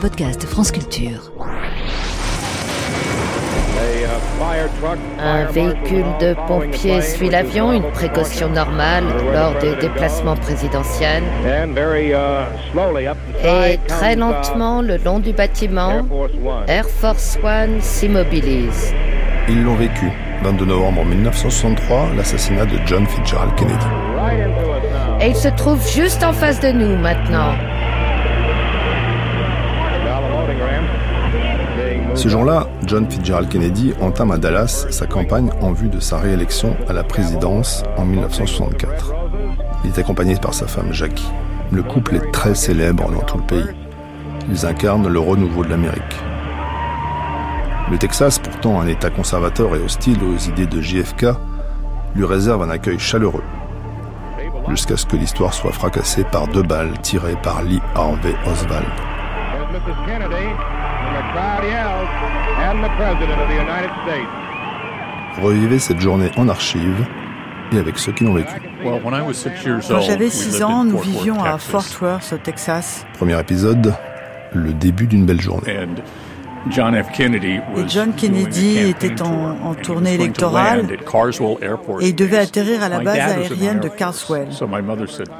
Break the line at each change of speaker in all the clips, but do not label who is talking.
podcast France Culture.
Un véhicule de pompiers suit l'avion, une précaution normale lors des déplacements présidentiels. Et très lentement, le long du bâtiment, Air Force One s'immobilise.
Ils l'ont vécu. 22 novembre 1963, l'assassinat de John Fitzgerald Kennedy.
Et il se trouve juste en face de nous maintenant.
Ce jour-là, John Fitzgerald Kennedy entame à Dallas sa campagne en vue de sa réélection à la présidence en 1964. Il est accompagné par sa femme Jackie. Le couple est très célèbre dans tout le pays. Ils incarnent le renouveau de l'Amérique. Le Texas, pourtant un État conservateur et hostile aux idées de JFK, lui réserve un accueil chaleureux, jusqu'à ce que l'histoire soit fracassée par deux balles tirées par Lee Harvey Oswald. Revivez cette journée en archive et avec ceux qui l'ont vécu.
Quand j'avais 6 ans, nous vivions à Fort Worth, au Texas.
Premier épisode, le début d'une belle journée.
Et John Kennedy était en, en tournée électorale et il devait atterrir à la base aérienne de Carswell.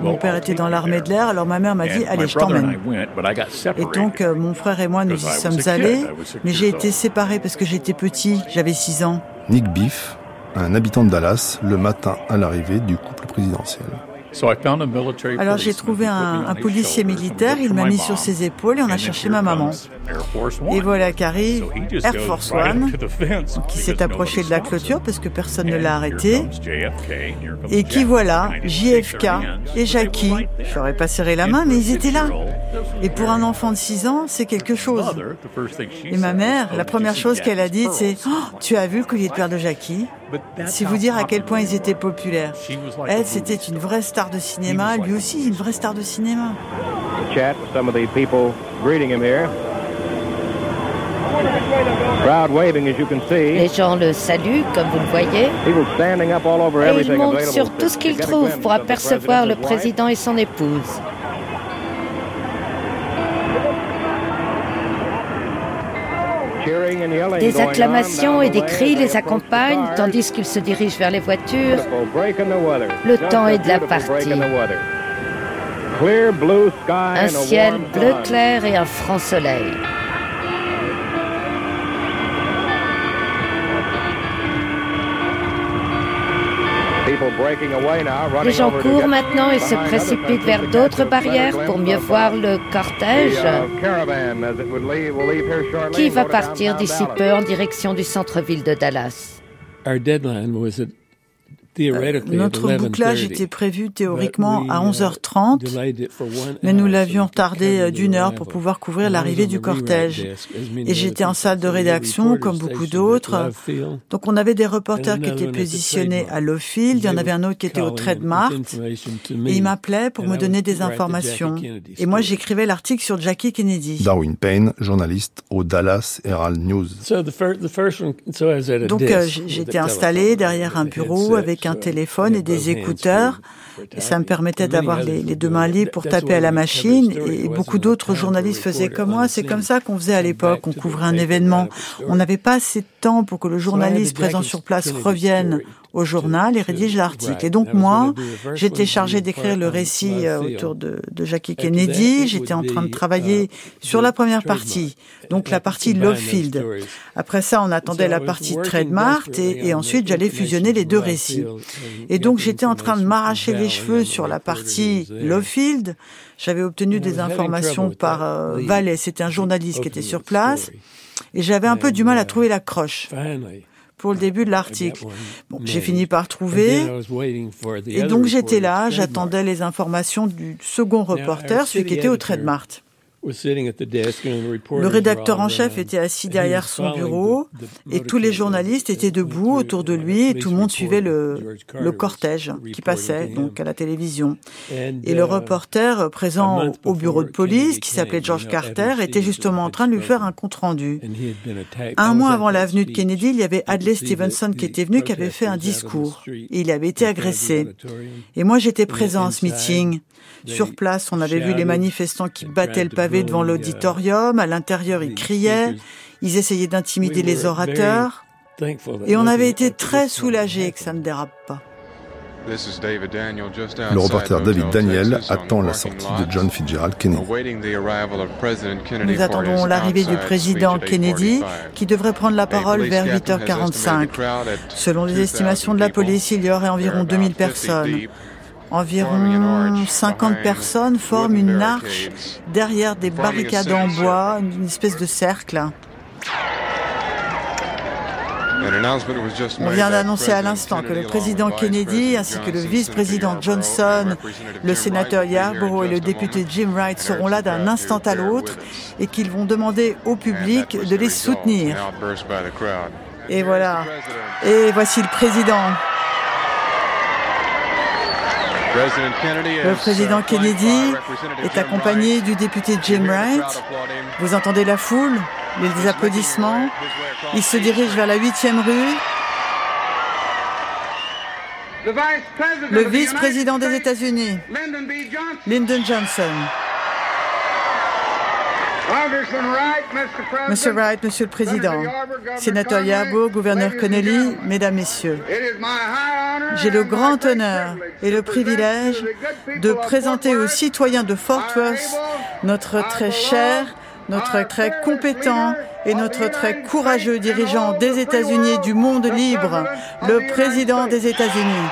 Mon père était dans l'armée de l'air, alors ma mère m'a dit Allez, je t'emmène. Et donc, euh, mon frère et moi, nous y sommes allés, mais j'ai été séparé parce que j'étais petit, j'avais 6 ans.
Nick Biff, un habitant de Dallas, le matin à l'arrivée du couple présidentiel.
Alors j'ai trouvé un, un, policier militaire, il m'a mis sur ses épaules et on a cherché ma maman. Et voilà qu'arrive Air Force One, qui s'est approché de la clôture parce que personne ne l'a arrêté. Et qui voilà, JFK et Jackie. Je n'aurais pas serré la main, mais ils étaient là. Et pour un enfant de 6 ans, c'est quelque chose. Et ma mère, la première chose qu'elle a dit, c'est oh, Tu as vu le collier de perles de Jackie? C'est vous dire à quel point ils étaient populaires. Elle, c'était une vraie star de cinéma, lui aussi, une vraie star de cinéma.
Les gens le saluent, comme vous le voyez. Et il monte sur tout ce qu'il trouve pour apercevoir le président et son épouse. Des acclamations et des cris les accompagnent tandis qu'ils se dirigent vers les voitures. Le temps est de la partie. Un ciel bleu clair et un franc soleil. Les gens courent maintenant et se précipitent vers d'autres barrières pour mieux voir le cortège. qui va partir d'ici peu en direction du centre-ville de Dallas?
Notre bouclage était prévu théoriquement à 11h30, mais nous l'avions retardé euh, d'une heure pour pouvoir couvrir l'arrivée du cortège. Et j'étais en salle de rédaction, comme beaucoup d'autres. Donc on avait des reporters qui étaient positionnés à Lowfield, il y en avait un autre qui était au Trademark, et il m'appelait pour me donner des informations. Et moi j'écrivais l'article sur Jackie Kennedy.
Darwin Payne, journaliste au Dallas Herald News.
Donc euh, j'étais installé derrière un bureau avec un téléphone et des écouteurs. Ça me permettait d'avoir les, deux mains libres pour taper à la machine. Et beaucoup d'autres journalistes faisaient comme moi. C'est comme ça qu'on faisait à l'époque. On couvrait un événement. On n'avait pas assez de temps pour que le journaliste présent sur place revienne au journal et rédige l'article. Et donc moi, j'étais chargé d'écrire le récit euh, autour de, de Jackie Kennedy. J'étais en train de travailler sur la première partie, donc la partie Love Field. Après ça, on attendait la partie Trademark et, et ensuite j'allais fusionner les deux récits. Et donc j'étais en train de m'arracher les cheveux sur la partie Love Field. J'avais obtenu des informations par euh, Valet, c'était un journaliste qui était sur place, et j'avais un peu du mal à trouver la croche pour le début de l'article. Bon, j'ai fini par trouver. Et donc j'étais là, j'attendais les informations du second reporter, celui qui était au Trademark. Le rédacteur en chef était assis derrière son bureau et tous les journalistes étaient debout autour de lui et tout le monde suivait le, le cortège qui passait donc à la télévision. Et le reporter présent au, bureau de police, qui s'appelait George Carter, était justement en train de lui faire un compte rendu. Un mois avant l'avenue de Kennedy, il y avait Adlai Stevenson qui était venu, qui avait fait un discours. Et il avait été agressé. Et moi, j'étais présent à ce meeting. Sur place, on avait vu les manifestants qui battaient le pavé devant l'auditorium. À l'intérieur, ils criaient. Ils essayaient d'intimider les orateurs. Et on avait été très soulagés que ça ne dérape pas.
Le reporter David Daniel attend la sortie de John Fitzgerald Kennedy.
Nous attendons l'arrivée du président Kennedy qui devrait prendre la parole vers 8h45. Selon les estimations de la police, il y aurait environ 2000 personnes. Environ 50 personnes forment une arche derrière des barricades en bois, une espèce de cercle. On vient d'annoncer à l'instant que le président Kennedy ainsi que le vice-président Johnson, le sénateur Yarborough et le député Jim Wright seront là d'un instant à l'autre et qu'ils vont demander au public de les soutenir. Et voilà. Et voici le président. Le président Kennedy est accompagné du député Jim Wright. Vous entendez la foule, les applaudissements. Il se dirige vers la huitième rue. Le vice-président des États-Unis, Lyndon Johnson. Monsieur Wright, Monsieur le Président, Sénateur Yarborough, Gouverneur Connelly, Mesdames, Messieurs, j'ai le grand honneur et le privilège de présenter aux citoyens de Fort Worth notre très cher, notre très compétent et notre très courageux dirigeant des États-Unis du monde libre, le président des États-Unis.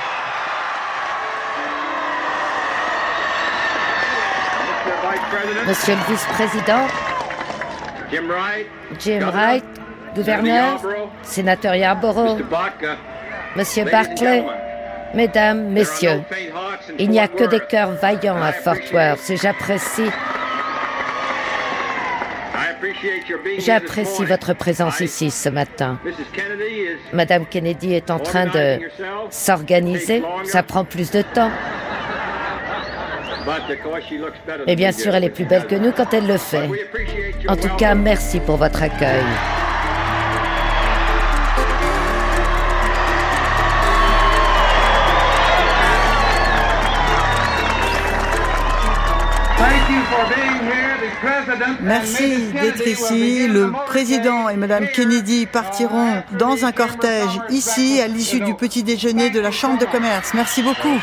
Monsieur le vice-président, Jim Wright, gouverneur, sénateur Yarborough, Monsieur Barclay, Mesdames, Messieurs, il n'y a que des cœurs vaillants à Fort Worth et j'apprécie J'apprécie votre présence ici ce matin. Madame Kennedy est en train de s'organiser. Ça prend plus de temps. Et bien sûr, elle est plus belle que nous quand elle le fait. En tout cas, merci pour votre accueil.
Merci d'être ici. Le président et Madame Kennedy partiront dans un cortège ici à l'issue du petit déjeuner de la Chambre de commerce. Merci beaucoup.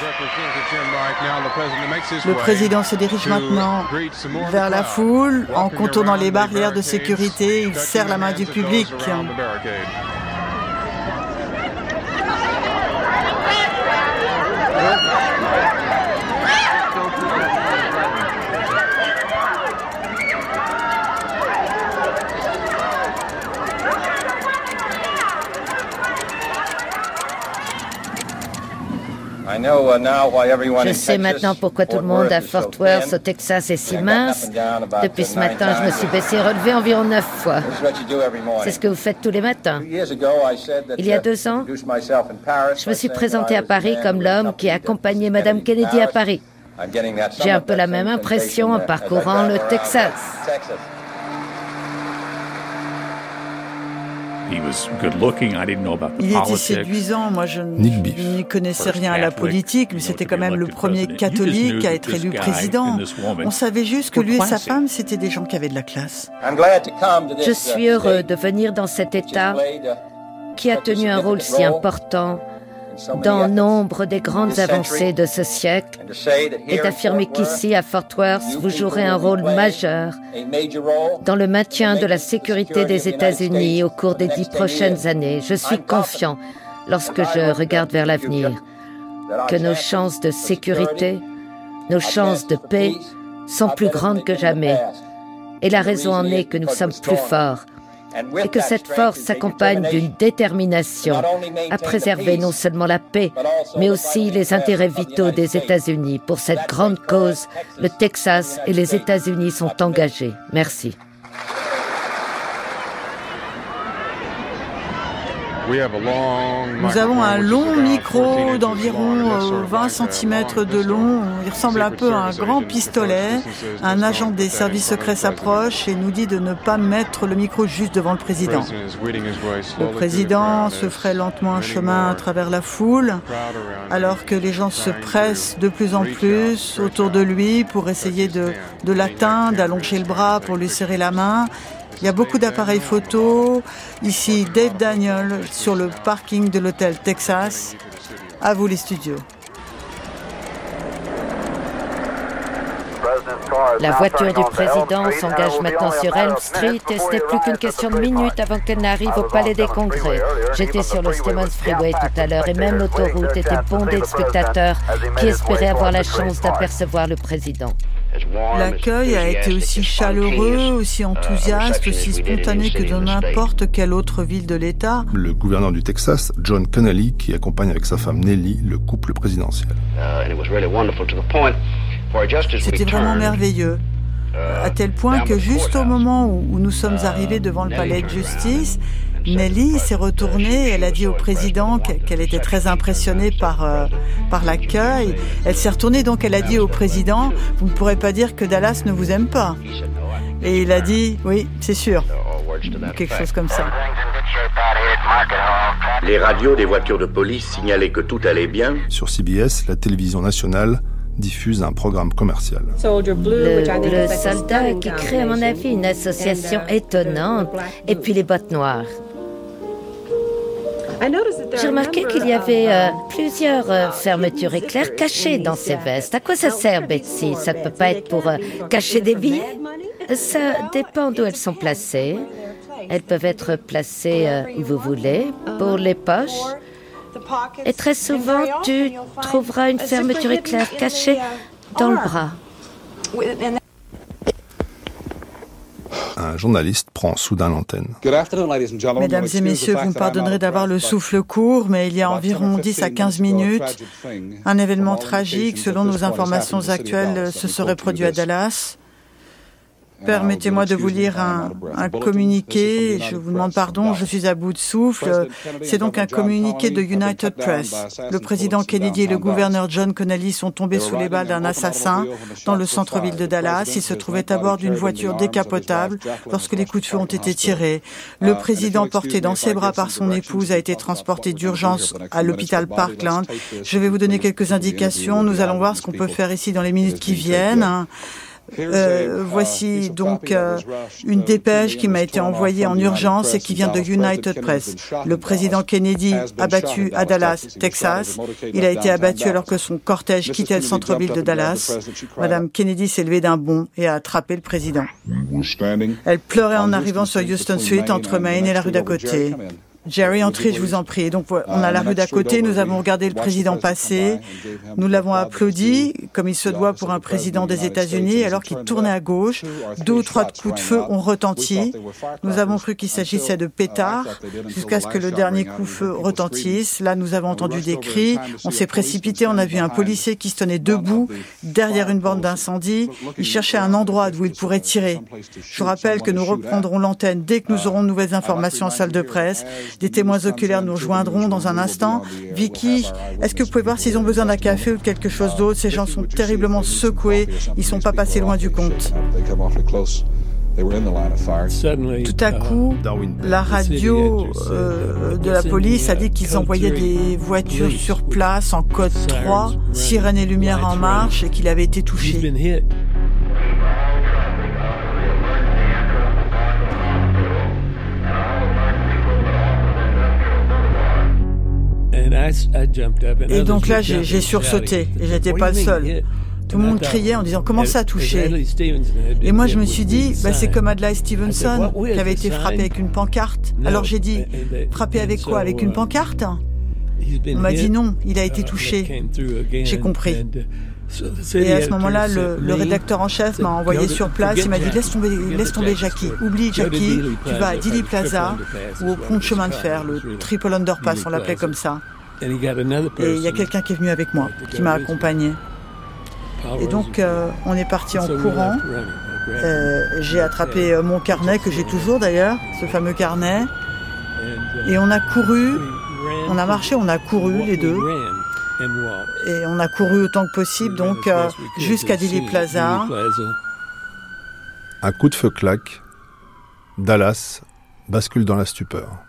Le président se dirige maintenant vers la foule en contournant les barrières de sécurité. Il serre la main du public.
Je sais maintenant pourquoi tout le monde à Fort Worth, au Texas, est si mince. Depuis ce matin, je me suis baissé et relevé environ neuf fois. C'est ce que vous faites tous les matins. Il y a deux ans, je me suis présenté à Paris comme l'homme qui a accompagné Madame Kennedy à Paris. J'ai un peu la même impression en parcourant le Texas.
Il était séduisant. Moi, je n'y connaissais rien à la politique, mais c'était quand même le premier catholique à être élu président. On savait juste que lui et sa femme, c'était des gens qui avaient de la classe.
Je suis heureux de venir dans cet État qui a tenu un rôle si important dans nombre des grandes avancées de ce siècle et d'affirmer qu'ici, à Fort Worth, vous jouerez un rôle majeur dans le maintien de la sécurité des États-Unis au cours des dix prochaines années. Je suis confiant lorsque je regarde vers l'avenir que nos chances de sécurité, nos chances de paix sont plus grandes que jamais. Et la raison en est que nous sommes plus forts et que cette force s'accompagne d'une détermination à préserver non seulement la paix, mais aussi les intérêts vitaux des États-Unis. Pour cette grande cause, le Texas et les États-Unis sont engagés. Merci.
Nous avons un long micro d'environ 20 euh, cm de long. Il ressemble un peu à un grand pistolet. Un agent des services secrets s'approche et nous dit de ne pas mettre le micro juste devant le président. Le président se ferait lentement un chemin à travers la foule, alors que les gens se pressent de plus en plus autour de lui pour essayer de, de l'atteindre, d'allonger le bras pour lui serrer la main. Il y a beaucoup d'appareils photo. Ici, Dave Daniel sur le parking de l'hôtel Texas. À vous les studios.
La voiture du président s'engage maintenant sur Elm Street et ce n'est plus qu'une question de minutes avant qu'elle n'arrive au Palais des Congrès. J'étais sur le Stemmons Freeway tout à l'heure et même l'autoroute était bondée de spectateurs qui espéraient avoir la chance d'apercevoir le président.
L'accueil a été aussi chaleureux, aussi enthousiaste, aussi spontané que dans n'importe quelle autre ville de l'État.
Le gouverneur du Texas, John Connolly, qui accompagne avec sa femme Nellie le couple présidentiel.
C'était vraiment merveilleux à tel point que juste au moment où nous sommes arrivés devant le palais de justice, Nelly s'est retournée, elle a dit au président qu'elle était très impressionnée par, euh, par l'accueil. Elle s'est retournée donc elle a dit au président, vous ne pourrez pas dire que Dallas ne vous aime pas. Et il a dit, oui, c'est sûr. Quelque chose comme ça.
Les radios des voitures de police signalaient que tout allait bien.
Sur CBS, la télévision nationale, diffuse un programme commercial.
Le, soldat qui crée, à mon avis, une association étonnante, et puis les bottes noires. J'ai remarqué qu'il y avait euh, plusieurs euh, fermetures éclairs cachées dans ces vestes. À quoi ça sert, Betsy? Ça ne peut pas être pour euh, cacher des billets Ça dépend d'où elles sont placées. Elles peuvent être placées où vous voulez, pour les poches. Et très souvent, tu trouveras une fermeture éclair cachée dans le bras
un journaliste prend soudain l'antenne.
Mesdames et messieurs, vous me pardonnerez d'avoir le souffle court, mais il y a environ 10 à 15 minutes, un événement tragique, selon nos informations actuelles, se serait produit à Dallas. Permettez-moi de vous lire un, communiqué. Je vous demande pardon, je suis à bout de souffle. C'est donc un communiqué de United Press. Le président Kennedy et le gouverneur John Connally sont tombés sous les balles d'un assassin dans le centre-ville de Dallas. Ils se trouvaient à bord d'une voiture décapotable lorsque les coups de feu ont été tirés. Le président, porté dans ses bras par son épouse, a été transporté d'urgence à l'hôpital Parkland. Je vais vous donner quelques indications. Nous allons voir ce qu'on peut faire ici dans les minutes qui viennent. Euh, voici donc euh, une dépêche qui m'a été envoyée en urgence et qui vient de United Press. Le président Kennedy abattu à Dallas, Texas. Il a été abattu alors que son cortège quittait le centre-ville de Dallas. Madame Kennedy s'est levée d'un bond et a attrapé le président. Elle pleurait en arrivant sur Houston Street entre Maine et la rue d'à côté. Jerry, entrez, je vous en prie. Donc, on a la rue d'à côté, nous avons regardé le président passer, nous l'avons applaudi, comme il se doit pour un président des États-Unis, alors qu'il tournait à gauche. Deux ou trois coups de feu ont retenti. Nous avons cru qu'il s'agissait de pétards, jusqu'à ce que le dernier coup de feu retentisse. Là, nous avons entendu des cris, on s'est précipité, on a vu un policier qui se tenait debout, derrière une bande d'incendie. Il cherchait un endroit où il pourrait tirer. Je rappelle que nous reprendrons l'antenne dès que nous aurons de nouvelles informations en salle de presse. Des témoins oculaires nous rejoindront dans un instant. Vicky, est-ce que vous pouvez voir s'ils ont besoin d'un café ou de quelque chose d'autre? Ces gens sont terriblement secoués. Ils sont pas passés loin du compte. Tout à coup, la radio euh, de la police a dit qu'ils envoyaient des voitures sur place en code 3, sirène et lumière en marche, et qu'il avait été touché. Et donc là, j'ai sursauté et j'étais pas le seul. Tout le monde criait en disant comment ça a touché Et moi je me suis dit bah, c'est comme Adlai Stevenson qui avait été frappé avec une pancarte. Alors j'ai dit frappé avec quoi? Avec une uh, pancarte? On m'a dit non, il a été touché. J'ai compris. Uh, et à ce moment-là, le, rédacteur en chef m'a envoyé sur place. Il m'a dit laisse tomber, laisse tomber Jackie, oublie Jackie, tu vas à Dilly Plaza ou au pont de chemin de fer, le Triple Underpass, on l'appelait comme ça. Et il y a quelqu'un qui est venu avec moi, qui m'a accompagné. Et donc, euh, on est parti en courant. Euh, j'ai attrapé euh, mon carnet, que j'ai toujours d'ailleurs, ce fameux carnet. Et on a couru, on a marché, on a couru les deux. Et on a couru autant que possible, donc euh, jusqu'à Dili Plaza.
Un coup de feu claque. Dallas bascule dans la stupeur.